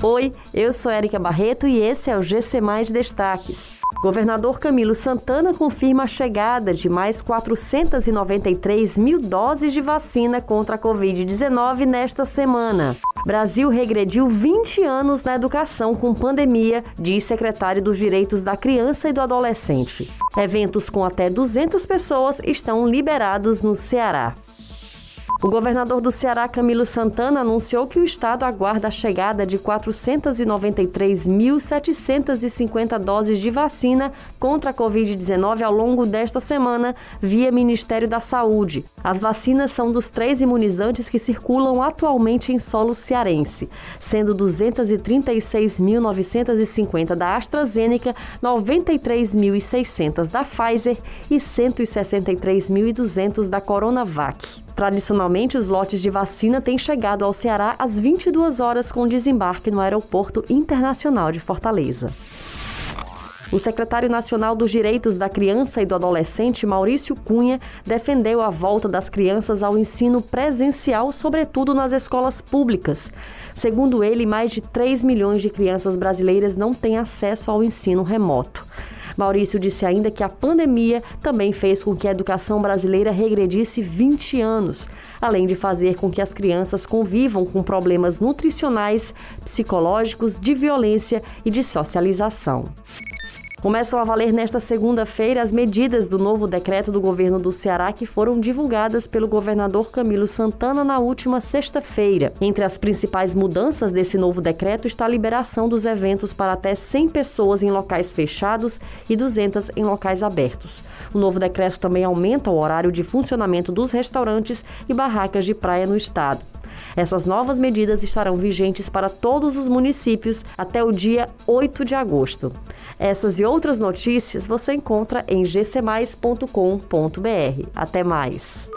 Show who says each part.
Speaker 1: Oi, eu sou Érica Barreto e esse é o GC Mais Destaques. Governador Camilo Santana confirma a chegada de mais 493 mil doses de vacina contra a Covid-19 nesta semana. Brasil regrediu 20 anos na educação com pandemia, diz secretário dos Direitos da Criança e do Adolescente. Eventos com até 200 pessoas estão liberados no Ceará. O governador do Ceará, Camilo Santana, anunciou que o estado aguarda a chegada de 493.750 doses de vacina contra a Covid-19 ao longo desta semana, via Ministério da Saúde. As vacinas são dos três imunizantes que circulam atualmente em solo cearense, sendo 236.950 da AstraZeneca, 93.600 da Pfizer e 163.200 da Coronavac. Tradicionalmente, os lotes de vacina têm chegado ao Ceará às 22 horas com desembarque no Aeroporto Internacional de Fortaleza. O secretário nacional dos Direitos da Criança e do Adolescente, Maurício Cunha, defendeu a volta das crianças ao ensino presencial, sobretudo nas escolas públicas. Segundo ele, mais de 3 milhões de crianças brasileiras não têm acesso ao ensino remoto. Maurício disse ainda que a pandemia também fez com que a educação brasileira regredisse 20 anos, além de fazer com que as crianças convivam com problemas nutricionais, psicológicos, de violência e de socialização. Começam a valer nesta segunda-feira as medidas do novo decreto do governo do Ceará que foram divulgadas pelo governador Camilo Santana na última sexta-feira. Entre as principais mudanças desse novo decreto está a liberação dos eventos para até 100 pessoas em locais fechados e 200 em locais abertos. O novo decreto também aumenta o horário de funcionamento dos restaurantes e barracas de praia no estado. Essas novas medidas estarão vigentes para todos os municípios até o dia 8 de agosto. Essas e outras notícias você encontra em gcmais.com.br. Até mais!